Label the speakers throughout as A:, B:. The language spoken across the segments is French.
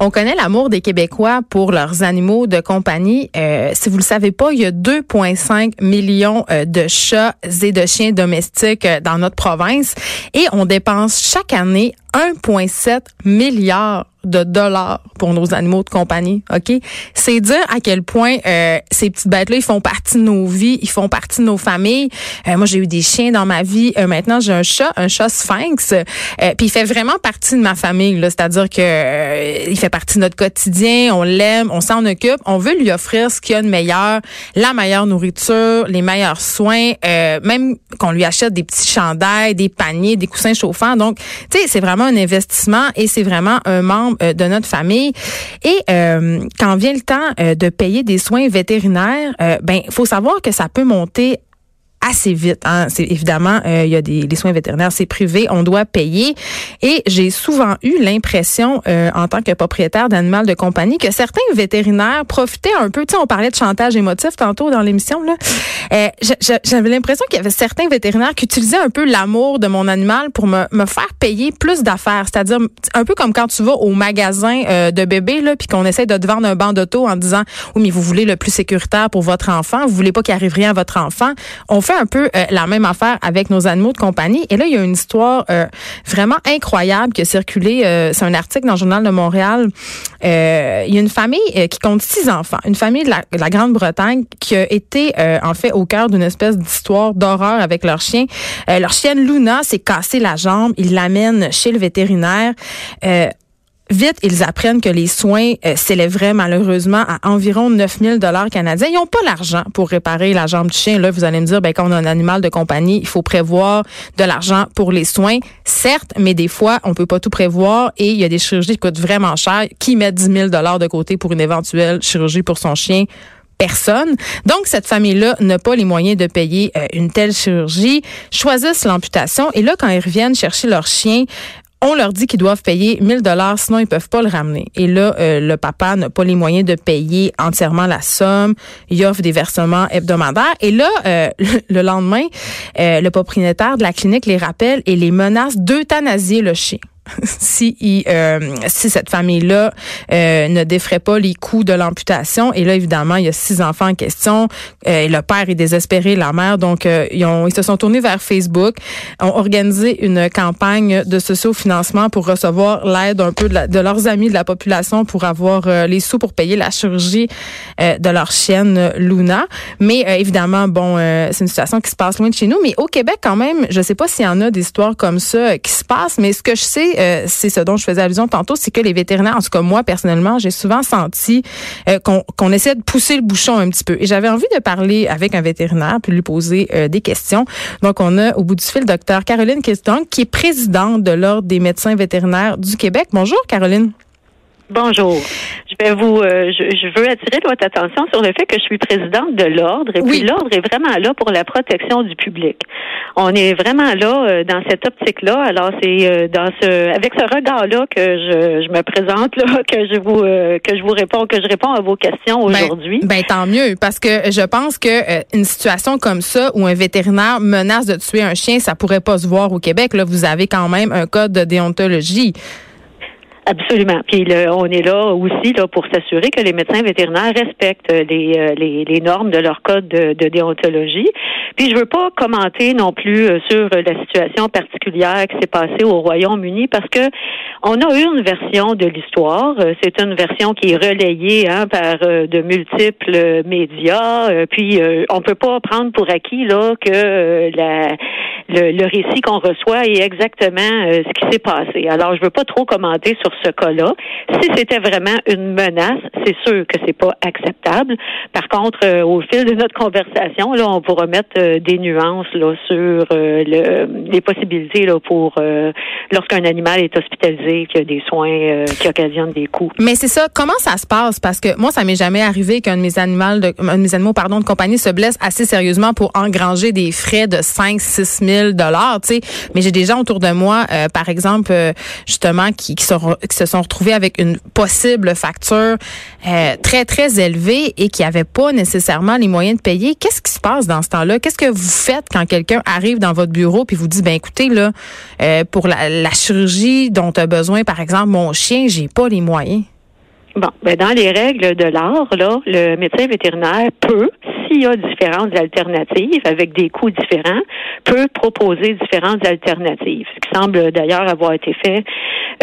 A: On connaît l'amour des Québécois pour leurs animaux de compagnie. Euh, si vous le savez pas, il y a 2,5 millions euh, de chats et de chiens domestiques euh, dans notre province et on dépense chaque année 1,7 milliard de dollars pour nos animaux de compagnie, OK? C'est dire à quel point euh, ces petites bêtes-là, ils font partie de nos vies, ils font partie de nos familles. Euh, moi, j'ai eu des chiens dans ma vie. Euh, maintenant, j'ai un chat, un chat sphinx. Puis il fait vraiment partie de ma famille. C'est-à-dire que il fait partie de notre quotidien. On l'aime, on s'en occupe. On veut lui offrir ce qu'il y a de meilleur, la meilleure nourriture, les meilleurs soins, même qu'on lui achète des petits chandails, des paniers, des coussins chauffants. Donc, tu sais, c'est vraiment un investissement et c'est vraiment un membre euh, de notre famille. Et euh, quand vient le temps euh, de payer des soins vétérinaires, ben il faut savoir que ça peut monter assez vite. Hein. C'est évidemment, euh, il y a des les soins vétérinaires, c'est privé, on doit payer. Et j'ai souvent eu l'impression, euh, en tant que propriétaire d'animal de compagnie, que certains vétérinaires profitaient un peu. Tu sais, on parlait de chantage émotif tantôt dans l'émission. Là, euh, j'avais l'impression qu'il y avait certains vétérinaires qui utilisaient un peu l'amour de mon animal pour me, me faire payer plus d'affaires. C'est-à-dire un peu comme quand tu vas au magasin euh, de bébés là, puis qu'on essaie de te vendre un banc d'auto en disant, oui, mais vous voulez le plus sécuritaire pour votre enfant, vous voulez pas qu'il arrive rien à votre enfant. Un peu euh, la même affaire avec nos animaux de compagnie. Et là, il y a une histoire euh, vraiment incroyable qui a circulé. Euh, c'est un article dans le Journal de Montréal. il y a une famille qui compte six enfants, une famille de la, Grande-Bretagne qui a été en fait au cœur d'une espèce d'histoire d'horreur avec leur chien. leur chienne Luna s'est cassée la jambe. Ils l'amènent chez le vétérinaire. Vite, ils apprennent que les soins euh, s'élèveraient malheureusement à environ 9000 dollars canadiens. Ils n'ont pas l'argent pour réparer la jambe du chien. Là, vous allez me dire, ben, quand on a un animal de compagnie, il faut prévoir de l'argent pour les soins. Certes, mais des fois, on peut pas tout prévoir et il y a des chirurgies qui coûtent vraiment cher. Qui met 10 000 dollars de côté pour une éventuelle chirurgie pour son chien? personne. Donc, cette famille-là n'a pas les moyens de payer euh, une telle chirurgie, choisissent l'amputation et là, quand ils reviennent chercher leur chien, on leur dit qu'ils doivent payer 1000 dollars, sinon ils peuvent pas le ramener. Et là, euh, le papa n'a pas les moyens de payer entièrement la somme. Il offre des versements hebdomadaires. Et là, euh, le lendemain, euh, le propriétaire de la clinique les rappelle et les menace d'euthanasier le chien. Si euh, si cette famille-là euh, ne défrait pas les coûts de l'amputation. Et là, évidemment, il y a six enfants en question. Euh, le père est désespéré, la mère. Donc, ils, ont, ils se sont tournés vers Facebook, ont organisé une campagne de socio-financement pour recevoir l'aide un peu de, leurs amis de la population pour avoir les sous pour payer la chirurgie de leur chienne Luna. Mais évidemment, bon, c'est une situation qui se passe loin de chez nous. Mais au Québec, quand même, je sais pas s'il y en a des histoires comme ça qui se passent, mais ce que je sais, euh, c'est ce dont je faisais allusion tantôt, c'est que les vétérinaires, en tout cas moi personnellement, j'ai souvent senti euh, qu'on essaie de pousser le bouchon un petit peu. Et j'avais envie de parler avec un vétérinaire puis lui poser euh, des questions. Donc on a au bout du fil docteur Caroline Kiston, qui est présidente de l'ordre des médecins vétérinaires du Québec. Bonjour Caroline.
B: Bonjour. Je vais vous, euh, je, veux attirer votre attention sur le fait que je suis présidente de l'ordre et puis l'ordre est vraiment là pour la protection du public. On est vraiment là euh, dans cette optique-là. Alors c'est euh, dans ce, avec ce regard-là que je, je, me présente là, que je vous, que je vous réponds, que je réponds à vos questions ben, aujourd'hui.
A: Ben, tant mieux parce que je pense que une situation comme ça où un vétérinaire menace de tuer un chien, ça pourrait pas se voir au Québec. Là, vous avez quand même un code de déontologie.
B: Absolument. Puis le, on est là aussi là pour s'assurer que les médecins vétérinaires respectent les, euh, les, les normes de leur code de, de, déontologie. Puis je veux pas commenter non plus euh, sur la situation particulière qui s'est passée au Royaume-Uni parce que on a une version de l'histoire. Euh, c'est une version qui est relayée hein, par de multiples médias. Puis on peut pas prendre pour acquis là que la le, le récit qu'on reçoit est exactement ce qui s'est passé. Alors je veux pas trop commenter sur ce cas-là. Si c'était vraiment une menace, c'est sûr que c'est pas acceptable. Par contre, euh, au fil de notre conversation, là, on pourra mettre euh, des nuances là sur euh, le, les possibilités là pour lorsqu'un animal est hospitalisé, qu'il y a des soins qui occasionnent des coûts.
A: Mais c'est ça. Comment ça se passe? Parce que moi, ça m'est jamais arrivé qu'un de mes animaux, de, un de mes animaux, pardon, de compagnie se blesse assez sérieusement pour engranger des frais de 5 6 000 dollars. Mais j'ai des gens autour de moi, par exemple, justement, qui, qui sont qui se sont retrouvés avec une possible facture euh, très, très élevée et qui n'avaient pas nécessairement les moyens de payer. Qu'est-ce qui se passe dans ce temps-là? Qu'est-ce que vous faites quand quelqu'un arrive dans votre bureau puis vous dit, ben écoutez, là, euh, pour la, la chirurgie dont a besoin, par exemple, mon chien, j'ai pas les moyens?
B: Bon, ben dans les règles de l'art, là, le médecin vétérinaire peut, y a différentes alternatives avec des coûts différents, peut proposer différentes alternatives, ce qui semble d'ailleurs avoir été fait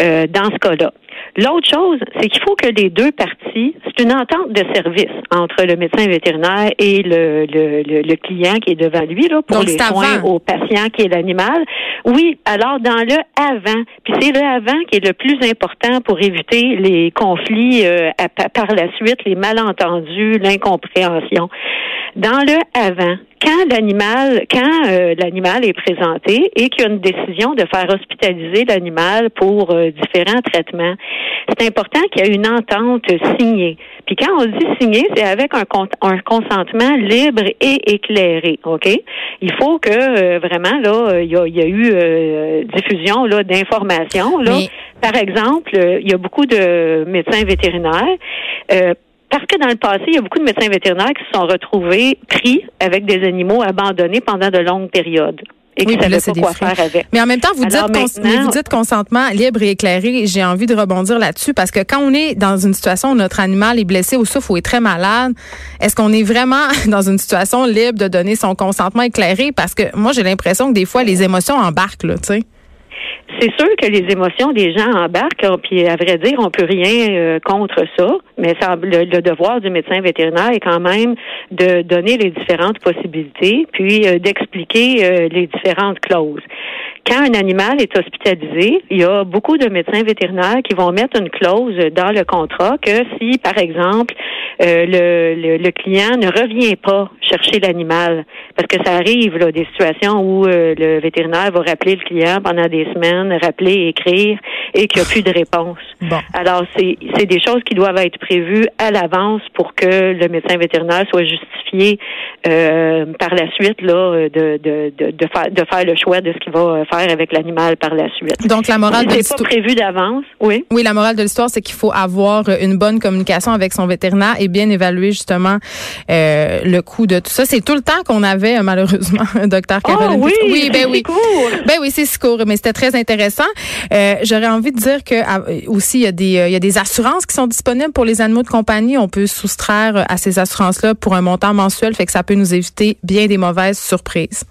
B: euh, dans ce cas-là. L'autre chose, c'est qu'il faut que les deux parties, c'est une entente de service entre le médecin vétérinaire et le, le, le, client qui est devant lui là, pour les soins au patient qui est l'animal. Oui, alors dans le avant, puis c'est le avant qui est le plus important pour éviter les conflits euh, par la suite, les malentendus, l'incompréhension. Dans le avant, quand l'animal, quand euh, l'animal est présenté et qu'il y a une décision de faire hospitaliser l'animal pour euh, différents traitements, c'est important qu'il y ait une entente signée. Puis quand on dit signé, c'est avec un, un, consentement libre et éclairé, ok? Il faut que euh, vraiment là, il y a, y a, eu diffusion là d'informations là. Par exemple, il y a beaucoup de médecins vétérinaires parce que dans le passé, il y a beaucoup de médecins vétérinaires qui se sont retrouvés pris avec des animaux abandonnés pendant de longues périodes. Et qui ne savaient pas quoi faire avec.
A: Mais en même temps, vous dites, vous dites consentement libre et éclairé. J'ai envie de rebondir là-dessus parce que quand on est dans une situation où notre animal est blessé ou souffre ou est très malade, est-ce qu'on est vraiment dans une situation libre de donner son consentement éclairé? Parce que moi, j'ai l'impression que des fois, les émotions embarquent, là, tu sais.
B: C'est sûr que les émotions des gens embarquent, hein, puis à vrai dire, on peut rien euh, contre ça, mais le, devoir du médecin vétérinaire est quand même de donner les différentes possibilités, puis euh, d'expliquer euh, les différentes clauses. Quand un animal est hospitalisé, il y a beaucoup de médecins vétérinaires qui vont mettre une clause dans le contrat que si, par exemple, le, le, client ne revient pas chercher l'animal, parce que ça arrive là, des situations où le vétérinaire va rappeler le client pendant des semaines, rappeler, écrire, et qu'il n'y a plus de réponse. Bon. Alors, c'est, c'est des choses qui doivent être prévues à l'avance pour que le médecin vétérinaire soit justifié euh, par la suite là, de, de, de, de, faire, de faire le choix de ce qu'il va faire avec l'animal par la suite.
A: Donc, la morale de
B: l'histoire... pas prévu d'avance, oui.
A: Oui, la morale de l'histoire, c'est qu'il faut avoir une bonne communication avec son vétérinaire et bien évaluer justement euh, le coût de tout ça. C'est tout le temps qu'on avait, malheureusement, docteur
B: ah
A: Caroline.
B: Oh, oui, oui, ben oui. Court.
A: Ben oui, c'est si court, mais c'était très intéressant. Euh, J'aurais envie de dire que ah, aussi il y a des il y a des assurances qui sont disponibles pour les animaux de compagnie. On peut soustraire à ces assurances-là pour un montant mensuel, fait que ça peut nous éviter bien des mauvaises surprises.